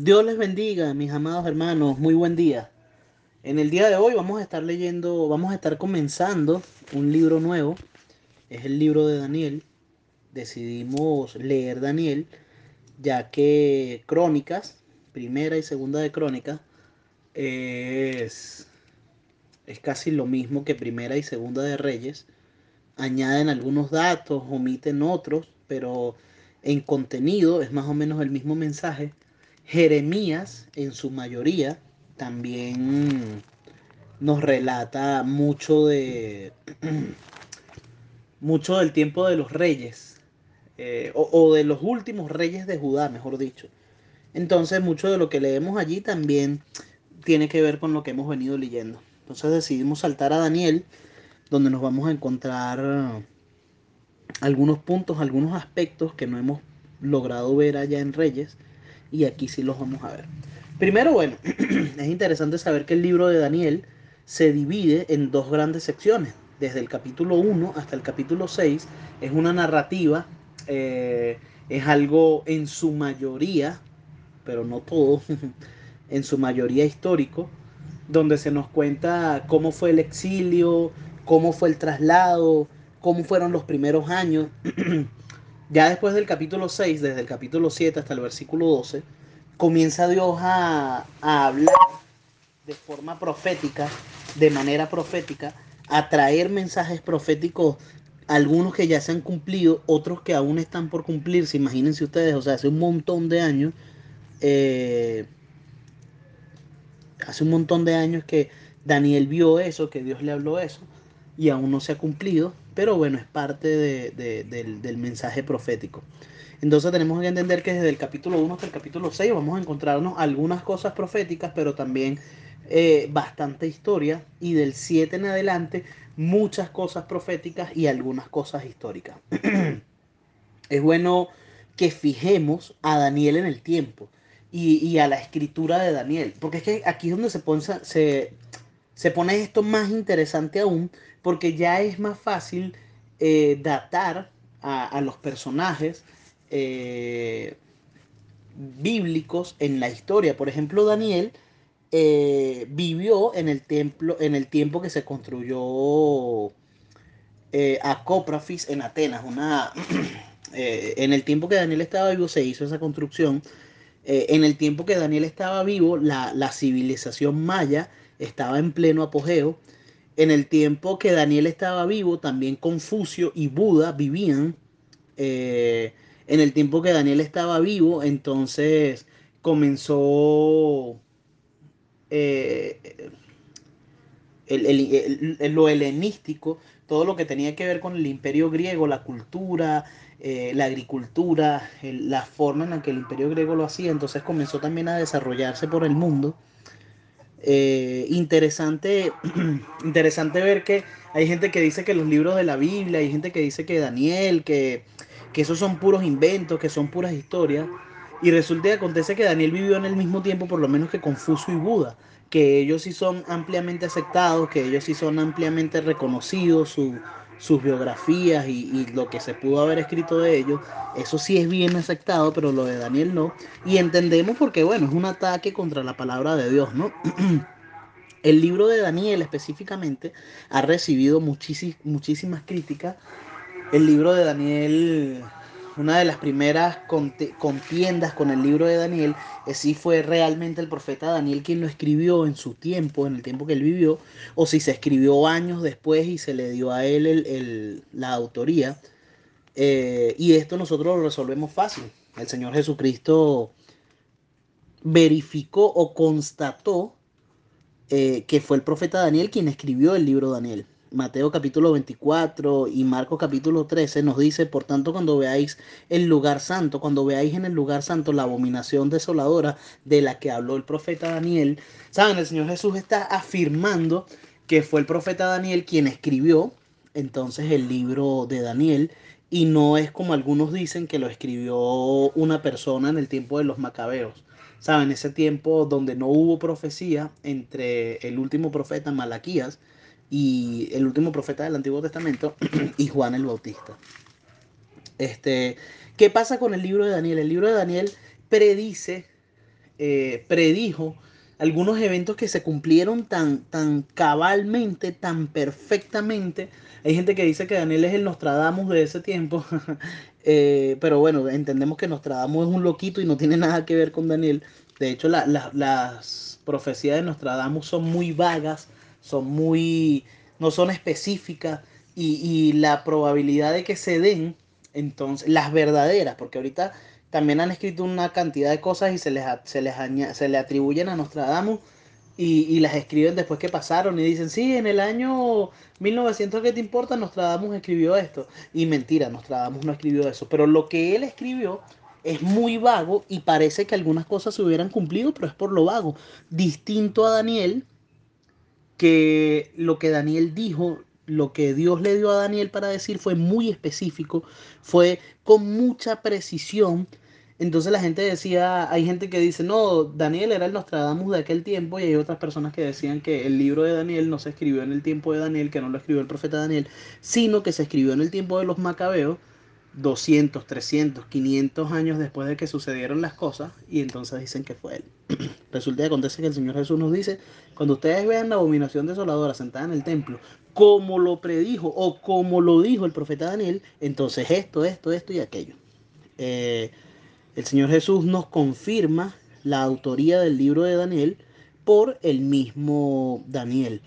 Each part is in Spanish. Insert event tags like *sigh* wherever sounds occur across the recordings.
Dios les bendiga, mis amados hermanos, muy buen día. En el día de hoy vamos a estar leyendo, vamos a estar comenzando un libro nuevo, es el libro de Daniel. Decidimos leer Daniel, ya que Crónicas, primera y segunda de Crónicas, es, es casi lo mismo que primera y segunda de Reyes. Añaden algunos datos, omiten otros, pero en contenido es más o menos el mismo mensaje. Jeremías, en su mayoría, también nos relata mucho de *clears throat* mucho del tiempo de los reyes eh, o, o, de los últimos reyes de Judá, mejor dicho. Entonces, mucho de lo que leemos allí también tiene que ver con lo que hemos venido leyendo. Entonces decidimos saltar a Daniel, donde nos vamos a encontrar algunos puntos, algunos aspectos que no hemos logrado ver allá en Reyes y aquí sí los vamos a ver. Primero, bueno, *clears throat* es interesante saber que el libro de Daniel se divide en dos grandes secciones. Desde el capítulo 1 hasta el capítulo 6 es una narrativa, eh, es algo en su mayoría, pero no todo, *laughs* en su mayoría histórico, donde se nos cuenta cómo fue el exilio, cómo fue el traslado, cómo fueron los primeros años. *clears throat* ya después del capítulo 6, desde el capítulo 7 hasta el versículo 12, comienza Dios a, hablar de forma profética, de manera profética, a traer mensajes proféticos, algunos que ya se han cumplido, otros que aún están por cumplirse, imagínense ustedes, o sea, hace un montón de años, eh, hace un montón de años que Daniel vio eso, que Dios le habló eso, y aún no se ha cumplido, pero bueno, es parte de, de, del, del, mensaje profético. Entonces tenemos que entender que desde el capítulo 1 hasta el capítulo 6 vamos a encontrarnos algunas cosas proféticas, pero también eh, bastante historia, y del 7 en adelante muchas cosas proféticas y algunas cosas históricas. *clears throat* es bueno que fijemos a Daniel en el tiempo y, y, a la escritura de Daniel, porque es que aquí es donde se pone, se, se pone esto más interesante aún, porque ya es más fácil eh, datar a, a, los personajes eh, bíblicos en la historia. Por ejemplo, Daniel eh, vivió en el, templo, en el tiempo que se construyó eh, Acóprafis en Atenas. Una, *clears throat* en el tiempo que Daniel estaba vivo se hizo esa construcción. en el tiempo que Daniel estaba vivo, la, la civilización maya estaba en pleno apogeo. En el tiempo que Daniel estaba vivo, también Confucio y Buda vivían. Eh, en el tiempo que Daniel estaba vivo, entonces comenzó eh, el, lo helenístico, todo lo que tenía que ver con el imperio griego, la cultura, eh, la agricultura, la forma en la que el imperio griego lo hacía, entonces comenzó también a desarrollarse por el mundo. Eh, interesante, *clears throat* interesante ver que hay gente que dice que los libros de la Biblia, hay gente que dice que Daniel, que, que esos son puros inventos, que son puras historias. Y resulta que acontece que Daniel vivió en el mismo tiempo, por lo menos que Confucio y Buda, que ellos sí son ampliamente aceptados, que ellos sí son ampliamente reconocidos, su, sus biografías y, lo que se pudo haber escrito de ellos, eso sí es bien aceptado, pero lo de Daniel no. Y entendemos porque, bueno, es un ataque contra la palabra de Dios, ¿no? *clears throat* El libro de Daniel específicamente ha recibido muchísimas críticas. El libro de Daniel, una de las primeras contiendas con el libro de Daniel, es si fue realmente el profeta Daniel quien lo escribió en su tiempo, en el tiempo que él vivió, o si se escribió años después y se le dio a él la autoría. Eh, y esto nosotros lo resolvemos fácil. El Señor Jesucristo verificó o constató eh, que fue el profeta Daniel quien escribió el libro Daniel. Mateo capítulo 24 y Marcos capítulo 13 nos dice, por tanto, cuando veáis el lugar santo, cuando veáis en el lugar santo la abominación desoladora de la que habló el profeta Daniel, saben, el Señor Jesús está afirmando que fue el profeta Daniel quien escribió entonces el libro de Daniel y no es como algunos dicen que lo escribió una persona en el tiempo de los macabeos. Saben, ese tiempo donde no hubo profecía entre el último profeta Malaquías y el último profeta del Antiguo Testamento *clears throat* y Juan el Bautista. Este, ¿Qué pasa con el libro de Daniel? El libro de Daniel predice eh, predijo algunos eventos que se cumplieron tan, tan cabalmente, tan perfectamente. Hay gente que dice que Daniel es el Nostradamus de ese tiempo, *laughs* eh, pero bueno, entendemos que Nostradamus es un loquito y no tiene nada que ver con Daniel. De hecho, las profecías de Nostradamus son muy vagas, son muy, no son específicas y, y la probabilidad de que se den, entonces, las verdaderas, porque ahorita también han escrito una cantidad de cosas y se les, se les, se le atribuyen a Nostradamus y, y, las escriben después que pasaron y dicen, sí, en el año 1900, ¿qué te importa? Nostradamus escribió esto. Y mentira, Nostradamus no escribió eso. Pero lo que él escribió es muy vago y parece que algunas cosas se hubieran cumplido, pero es por lo vago. Distinto a Daniel, que lo que Daniel dijo lo que Dios le dio a Daniel para decir fue muy específico, fue con mucha precisión. Entonces la gente decía, hay gente que dice, no, Daniel era el Nostradamus de aquel tiempo y hay otras personas que decían que el libro de Daniel no se escribió en el tiempo de Daniel, que no lo escribió el profeta Daniel, sino que se escribió en el tiempo de los macabeos 200, 300, 500 años después de que sucedieron las cosas y entonces dicen que fue él. *clears throat* Resulta que acontece que el Señor Jesús nos dice, cuando ustedes vean la abominación desoladora sentada en el templo, como lo predijo o como lo dijo el profeta Daniel, entonces esto, esto, esto y aquello. Eh, el Señor Jesús nos confirma la autoría del libro de Daniel por el mismo Daniel.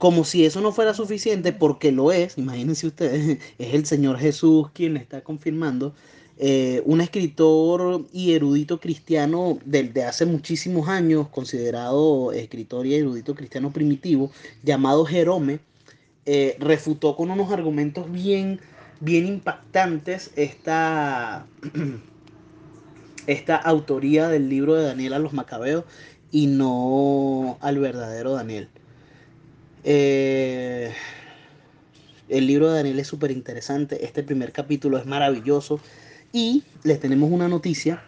Como si eso no fuera suficiente, porque lo es, imagínense ustedes, *laughs* es el Señor Jesús quien está confirmando. Eh, un escritor y erudito cristiano desde hace muchísimos años, considerado escritor y erudito cristiano primitivo, llamado Jerome, eh, refutó con unos argumentos bien, bien impactantes esta, *clears throat* esta autoría del libro de Daniel a los Macabeos y no al verdadero Daniel. Eh, el libro de Daniel es súper interesante. Este primer capítulo es maravilloso. Y les tenemos una noticia.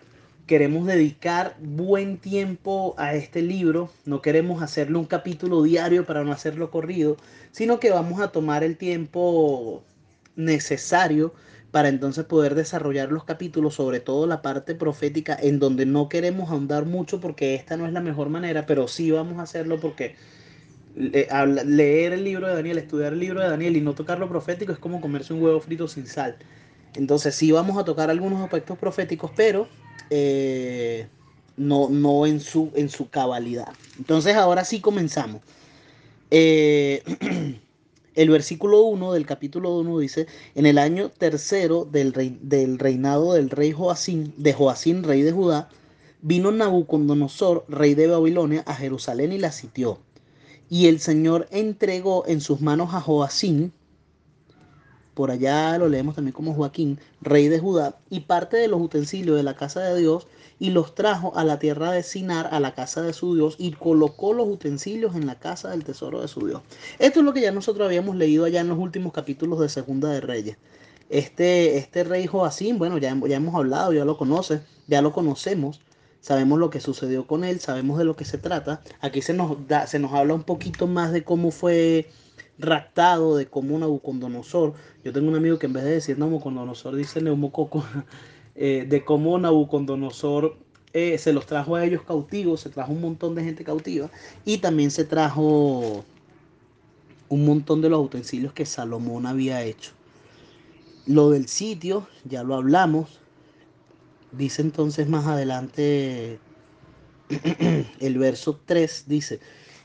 Queremos dedicar buen tiempo a este libro. No queremos hacerle un capítulo diario para no hacerlo corrido, sino que vamos a tomar el tiempo necesario para entonces poder desarrollar los capítulos, sobre todo la parte profética, en donde no queremos ahondar mucho porque esta no es la mejor manera, pero sí vamos a hacerlo porque leer el libro de Daniel, estudiar el libro de Daniel y no tocar lo profético es como comerse un huevo frito sin sal. Entonces sí vamos a tocar algunos aspectos proféticos, pero eh, no, no en, su, en su cabalidad. Entonces ahora sí comenzamos. Eh, *clears throat* el versículo 1 del capítulo 1 dice, en el año tercero del, rey, del reinado del rey Joacín, de Joacín, rey de Judá, vino Nabucodonosor, rey de Babilonia, a Jerusalén y la sitió y el Señor entregó en sus manos a Joacín, por allá lo leemos también como Joaquín, rey de Judá, y parte de los utensilios de la casa de Dios, y los trajo a la tierra de Sinar, a la casa de su Dios, y colocó los utensilios en la casa del tesoro de su Dios. Esto es lo que ya nosotros habíamos leído allá en los últimos capítulos de Segunda de Reyes. Este, este rey Joacín, bueno, ya, ya hemos hablado, ya lo conoce, ya lo conocemos sabemos lo que sucedió con él, sabemos de lo que se trata. Aquí se nos, da, se nos habla un poquito más de cómo fue raptado, de cómo Nabucodonosor, yo tengo un amigo que en vez de decir Nabucodonosor dice neumococo, *laughs* eh, de cómo Nabucodonosor eh, se los trajo a ellos cautivos, se trajo un montón de gente cautiva y también se trajo un montón de los utensilios que Salomón había hecho. Lo del sitio, ya lo hablamos, Dice entonces más adelante *clears throat* el verso 3, dice,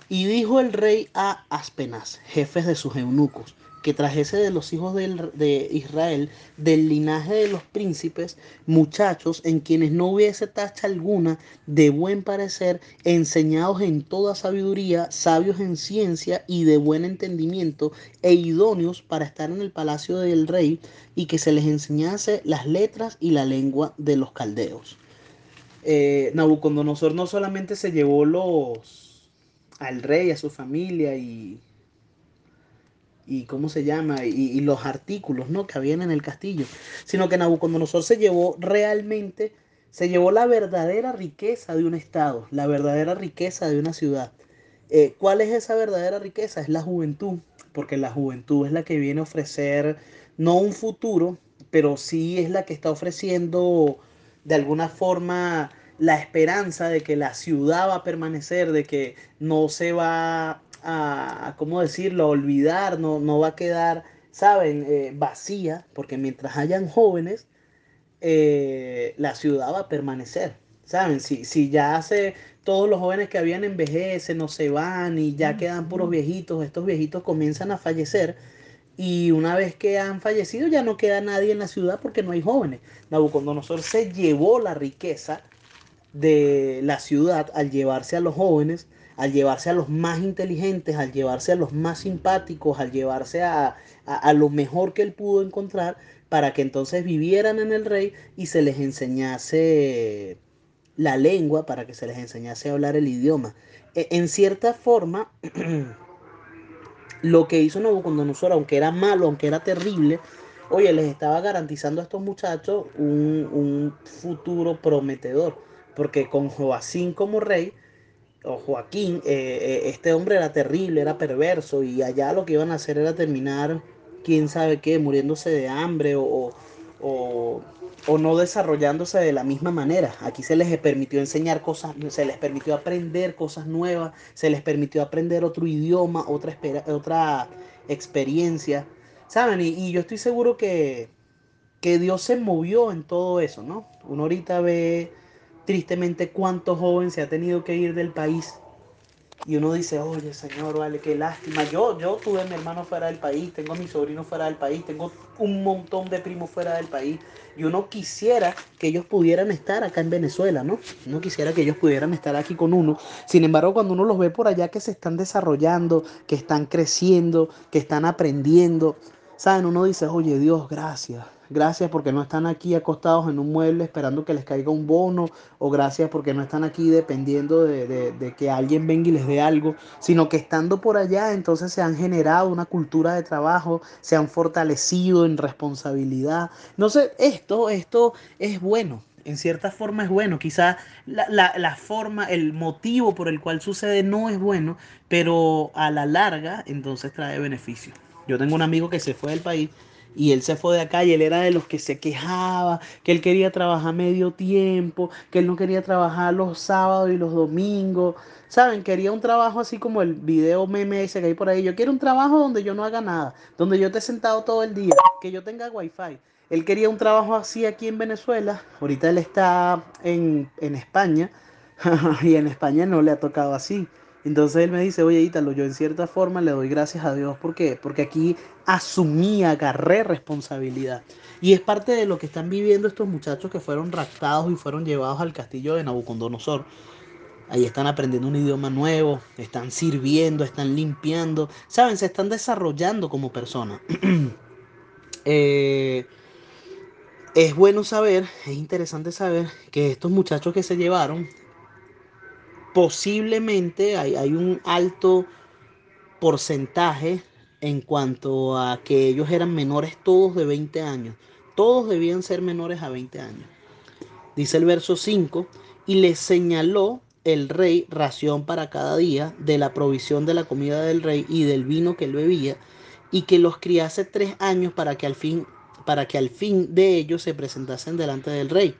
y dijo el rey a Aspenas, jefes de sus eunucos, que trajese de los hijos de Israel, del linaje de los príncipes, muchachos en quienes no hubiese tacha alguna, de buen parecer, enseñados en toda sabiduría, sabios en ciencia y de buen entendimiento, e idóneos para estar en el palacio del rey, y que se les enseñase las letras y la lengua de los caldeos. Eh, Nabucodonosor no solamente se llevó los al rey, a su familia y y cómo se llama, y, los artículos ¿no? que habían en el castillo, sino que Nabucodonosor se llevó realmente, se llevó la verdadera riqueza de un estado, la verdadera riqueza de una ciudad. Eh, ¿Cuál es esa verdadera riqueza? Es la juventud, porque la juventud es la que viene a ofrecer no un futuro, pero sí es la que está ofreciendo de alguna forma la esperanza de que la ciudad va a permanecer, de que no se va a, ¿cómo decirlo?, a olvidar, no, no va a quedar, ¿saben?, eh, vacía, porque mientras hayan jóvenes, eh, la ciudad va a permanecer. ¿Saben? Si, si ya hace todos los jóvenes que habían envejecen, no se van y ya quedan puros viejitos, estos viejitos comienzan a fallecer y una vez que han fallecido ya no queda nadie en la ciudad porque no hay jóvenes. Nabucodonosor se llevó la riqueza de la ciudad al llevarse a los jóvenes, al llevarse a los más inteligentes, al llevarse a los más simpáticos, al llevarse a, a, lo mejor que él pudo encontrar para que entonces vivieran en el rey y se les enseñase la lengua para que se les enseñase a hablar el idioma. E, en cierta forma, *clears throat* lo que hizo Nabucodonosor, aunque era malo, aunque era terrible, oye, les estaba garantizando a estos muchachos un, futuro prometedor. Porque con Joacín como rey, o Joaquín, eh, eh, este hombre era terrible, era perverso, y allá lo que iban a hacer era terminar, quién sabe qué, muriéndose de hambre o, o o no desarrollándose de la misma manera. Aquí se les permitió enseñar cosas, se les permitió aprender cosas nuevas, se les permitió aprender otro idioma, otra, otra experiencia, ¿saben? Y, yo estoy seguro que, que Dios se movió en todo eso, ¿no? Uno ahorita ve tristemente cuántos jóvenes se ha tenido que ir del país y uno dice, oye Señor, vale, qué lástima. Yo, yo tuve a mi hermano fuera del país, tengo a mi sobrino fuera del país, tengo un montón de primos fuera del país. Y uno quisiera que ellos pudieran estar acá en Venezuela, ¿no? Uno quisiera que ellos pudieran estar aquí con uno. Sin embargo, cuando uno los ve por allá que se están desarrollando, que están creciendo, que están aprendiendo, ¿saben? Uno dice, oye Dios, gracias. Gracias porque no están aquí acostados en un mueble esperando que les caiga un bono. O gracias porque no están aquí dependiendo de, que alguien venga y les dé algo. Sino que estando por allá entonces se han generado una cultura de trabajo. Se han fortalecido en responsabilidad. No sé, esto, esto es bueno en cierta forma es bueno. Quizás la, la, forma, el motivo por el cual sucede no es bueno, pero a la larga entonces trae beneficio. Yo tengo un amigo que se fue del país y él se fue de acá y él era de los que se quejaba, que él quería trabajar medio tiempo, que él no quería trabajar los sábados y los domingos. ¿Saben? Quería un trabajo así como el video meme ese que hay por ahí. Yo quiero un trabajo donde yo no haga nada, donde yo esté sentado todo el día, que yo tenga wifi. Él quería un trabajo así aquí en Venezuela. Ahorita él está en, en España *laughs* y en España no le ha tocado así. Entonces él me dice, oye Ítalo, yo en cierta forma le doy gracias a Dios. ¿Por qué? Porque aquí asumí, agarré responsabilidad. Y es parte de lo que están viviendo estos muchachos que fueron raptados y fueron llevados al castillo de Nabucodonosor. Ahí están aprendiendo un idioma nuevo, están sirviendo, están limpiando, saben, se están desarrollando como personas. *clears throat* Eh, es bueno saber, es interesante saber que estos muchachos que se llevaron posiblemente hay, hay un alto porcentaje en cuanto a que ellos eran menores todos de 20 años. Todos debían ser menores a 20 años. Dice el verso 5, y les señaló el rey ración para cada día de la provisión de la comida del rey y del vino que él bebía, y que los criase tres años para que al fin, para que al fin de ellos se presentasen delante del rey.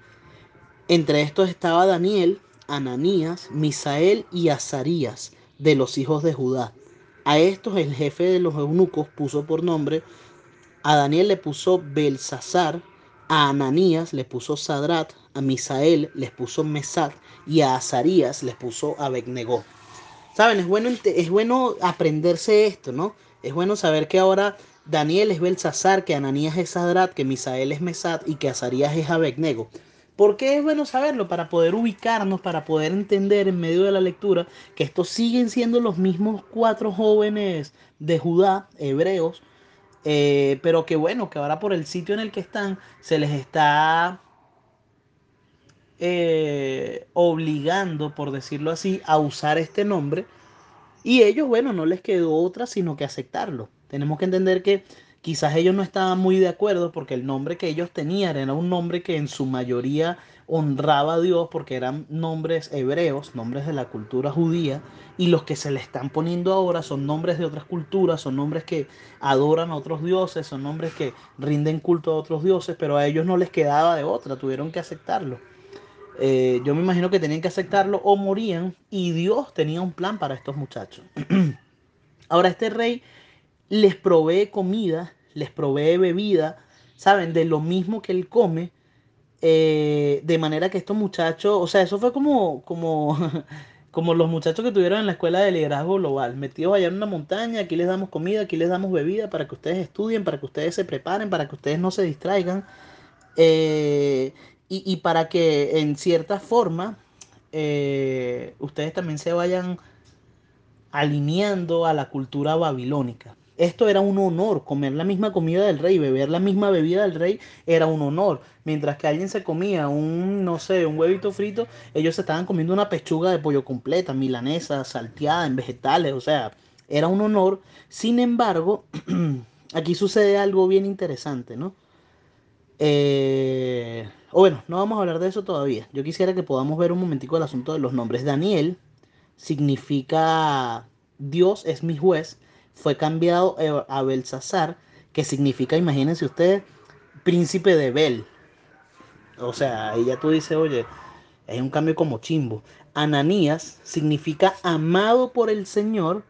Entre estos estaba Daniel, Ananías, Misael y Azarías, de los hijos de Judá. A estos el jefe de los eunucos puso por nombre, a Daniel le puso Belsasar, a Ananías le puso Sadrat, a Misael les puso Mesat y a Azarías les puso Abednego. Saben, es bueno, es bueno aprenderse esto, ¿no? Es bueno saber que ahora Daniel es Belsasar, que Ananías es Sadrat, que Misael es Mesat y que Azarías es Abednego. ¿Por qué es bueno saberlo? Para poder ubicarnos, para poder entender en medio de la lectura que estos siguen siendo los mismos cuatro jóvenes de Judá, hebreos, eh, pero que bueno, que ahora por el sitio en el que están se les está eh, obligando, por decirlo así, a usar este nombre. Y ellos, bueno, no les quedó otra sino que aceptarlo. Tenemos que entender que Quizás ellos no estaban muy de acuerdo porque el nombre que ellos tenían era un nombre que en su mayoría honraba a Dios porque eran nombres hebreos, nombres de la cultura judía, y los que se le están poniendo ahora son nombres de otras culturas, son nombres que adoran a otros dioses, son nombres que rinden culto a otros dioses, pero a ellos no les quedaba de otra, tuvieron que aceptarlo. Eh, yo me imagino que tenían que aceptarlo o morían y Dios tenía un plan para estos muchachos. *clears throat* Ahora este rey les provee comida, les provee bebida, ¿saben? De lo mismo que él come. Eh, de manera que estos muchachos, o sea, eso fue como, como, *laughs* como los muchachos que tuvieron en la escuela de liderazgo global, metidos allá en una montaña, aquí les damos comida, aquí les damos bebida para que ustedes estudien, para que ustedes se preparen, para que ustedes no se distraigan. Eh, y, para que en cierta forma eh, ustedes también se vayan alineando a la cultura babilónica. Esto era un honor, comer la misma comida del rey, beber la misma bebida del rey era un honor. Mientras que alguien se comía un, no sé, un huevito frito, ellos se estaban comiendo una pechuga de pollo completa, milanesa, salteada en vegetales, o sea, era un honor. Sin embargo, *clears throat* aquí sucede algo bien interesante, ¿no? Eh, o bueno, no vamos a hablar de eso todavía. Yo quisiera que podamos ver un momentico el asunto de los nombres. Daniel significa Dios es mi juez. Fue cambiado a Belsasar, que significa, imagínense ustedes, príncipe de Bel. O sea, ahí ya tú dices, oye, es un cambio como chimbo. Ananías significa amado por el Señor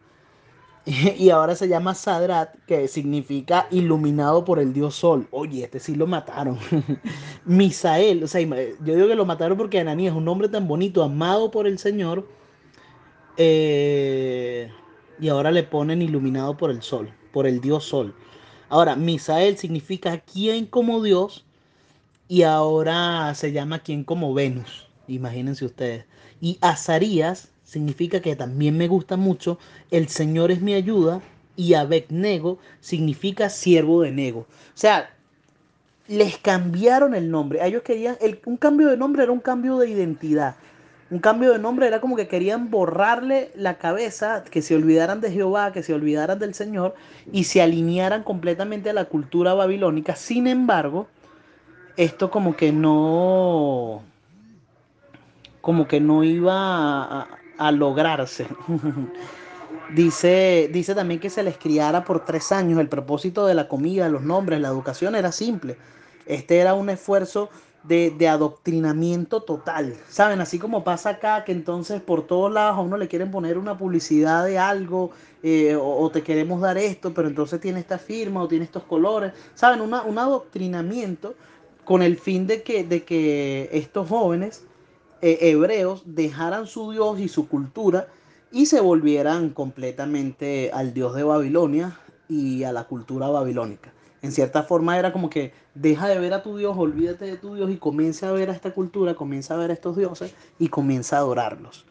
*laughs* y ahora se llama Sadrat, que significa iluminado por el dios Sol. Oye, este sí lo mataron. *laughs* Misael, o sea, yo digo que lo mataron porque Ananías es un nombre tan bonito, amado por el Señor, eh, y ahora le ponen iluminado por el Sol, por el dios Sol. Ahora, Misael significa quien como Dios, y ahora se llama quien como Venus. Imagínense ustedes. Y Azarías significa que también me gusta mucho, el Señor es mi ayuda, y Abednego significa siervo de Nego. O sea, les cambiaron el nombre. Ellos querían, un cambio de nombre era un cambio de identidad. Un cambio de nombre era como que querían borrarle la cabeza, que se olvidaran de Jehová, que se olvidaran del Señor y se alinearan completamente a la cultura babilónica. Sin embargo, esto como que no, como que no iba a, a lograrse. *laughs* dice, dice también que se les criara por tres años. El propósito de la comida, los nombres, la educación era simple. Este era un esfuerzo de, adoctrinamiento total. ¿Saben? Así como pasa acá, que entonces por todos lados a uno le quieren poner una publicidad de algo, eh, o, te queremos dar esto, pero entonces tiene esta firma o tiene estos colores. ¿Saben? un adoctrinamiento con el fin de que, de que estos jóvenes eh, hebreos dejaran su Dios y su cultura y se volvieran completamente al Dios de Babilonia y a la cultura babilónica. En cierta forma era como que deja de ver a tu Dios, olvídate de tu Dios y comienza a ver a esta cultura, comienza a ver a estos dioses y comienza a adorarlos.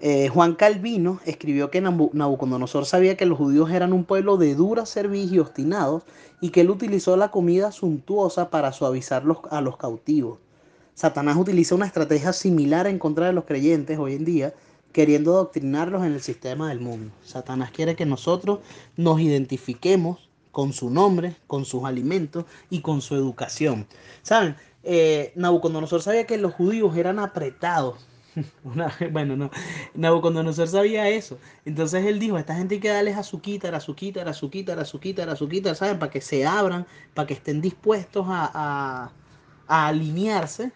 Eh, Juan Calvino escribió que Nabucodonosor sabía que los judíos eran un pueblo de dura cerviz y obstinados y que él utilizó la comida suntuosa para suavizarlos a los cautivos. Satanás utiliza una estrategia similar en contra de los creyentes hoy en día, queriendo adoctrinarlos en el sistema del mundo. Satanás quiere que nosotros nos identifiquemos con su nombre, con sus alimentos y con su educación. ¿Saben? Eh, Nabucodonosor sabía que los judíos eran apretados. *laughs* bueno, no. Nabucodonosor sabía eso. Entonces él dijo, a esta gente hay que darles azuquita, azuquita, azuquita, azuquita, azuquita, ¿saben? Para que se abran, para que estén dispuestos a, a alinearse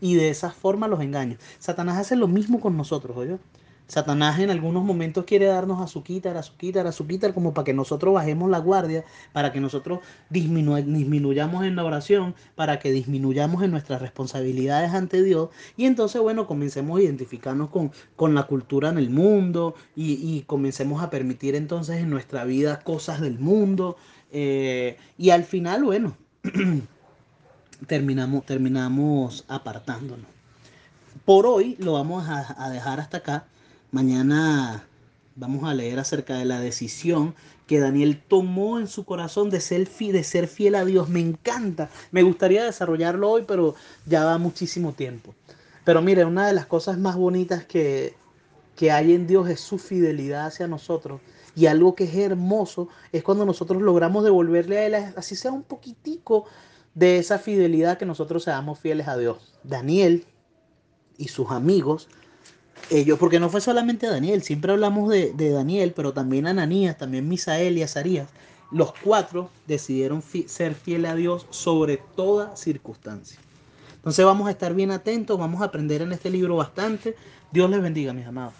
y de esa forma los engaño. Satanás hace lo mismo con nosotros, oye. Satanás en algunos momentos quiere darnos azuquita, azuquita, azuquita, como para que nosotros bajemos la guardia, para que nosotros disminuyamos en la oración, para que disminuyamos en nuestras responsabilidades ante Dios. Y entonces, bueno, comencemos a identificarnos con, con la cultura en el mundo y, y, comencemos a permitir entonces en nuestra vida cosas del mundo. Eh, y al final, bueno. *clears throat* terminamos, terminamos apartándonos. Por hoy lo vamos a, dejar hasta acá. Mañana vamos a leer acerca de la decisión que Daniel tomó en su corazón de ser, de ser fiel a Dios. Me encanta. Me gustaría desarrollarlo hoy, pero ya va muchísimo tiempo. Pero mire, una de las cosas más bonitas que, que hay en Dios es su fidelidad hacia nosotros. Y algo que es hermoso es cuando nosotros logramos devolverle a Él, así sea un poquitico, de esa fidelidad que nosotros seamos fieles a Dios. Daniel y sus amigos, ellos, porque no fue solamente Daniel, siempre hablamos de, Daniel, pero también Ananías, también Misael y Azarías. Los cuatro decidieron ser fieles a Dios sobre toda circunstancia. Entonces vamos a estar bien atentos, vamos a aprender en este libro bastante. Dios les bendiga, mis amados.